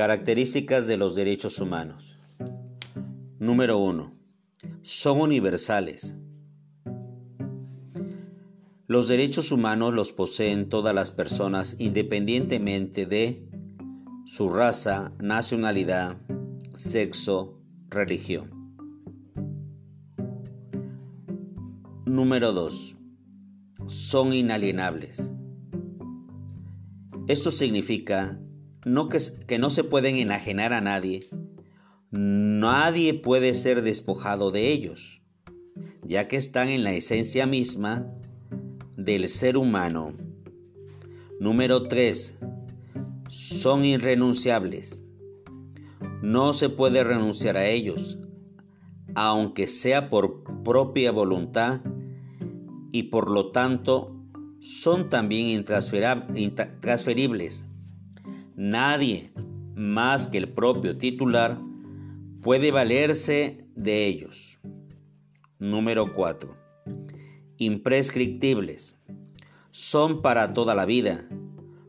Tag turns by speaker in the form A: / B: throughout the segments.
A: Características de los derechos humanos. Número 1. Son universales. Los derechos humanos los poseen todas las personas independientemente de su raza, nacionalidad, sexo, religión. Número 2. Son inalienables. Esto significa que, no se pueden enajenar a nadie. Nadie puede ser despojado de ellos, ya que están en la esencia misma del ser humano. Número 3. Son irrenunciables. No se puede renunciar a ellos, aunque sea por propia voluntad y por lo tanto son también intransferibles. Nadie más que el propio titular puede valerse de ellos. Número 4. Imprescriptibles. Son para toda la vida.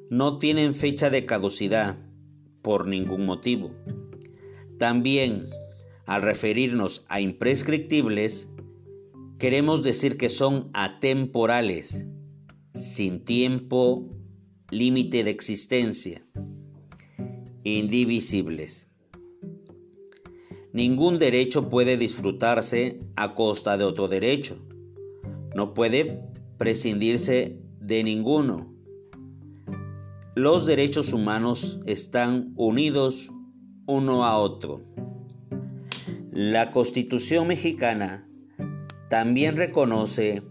A: No tienen fecha de caducidad por ningún motivo. También, al referirnos a imprescriptibles, queremos decir que son atemporales, sin tiempo límite de existencia, indivisibles. Ningún derecho puede disfrutarse a costa de otro derecho. No puede prescindirse de ninguno. Los derechos humanos están unidos uno a otro. La Constitución mexicana también reconoce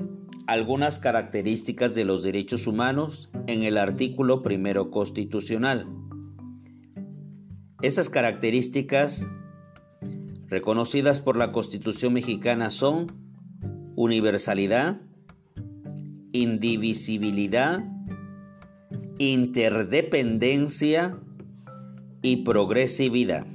A: algunas características de los derechos humanos en el artículo primero constitucional. Esas características reconocidas por la Constitución mexicana son universalidad, indivisibilidad, interdependencia y progresividad.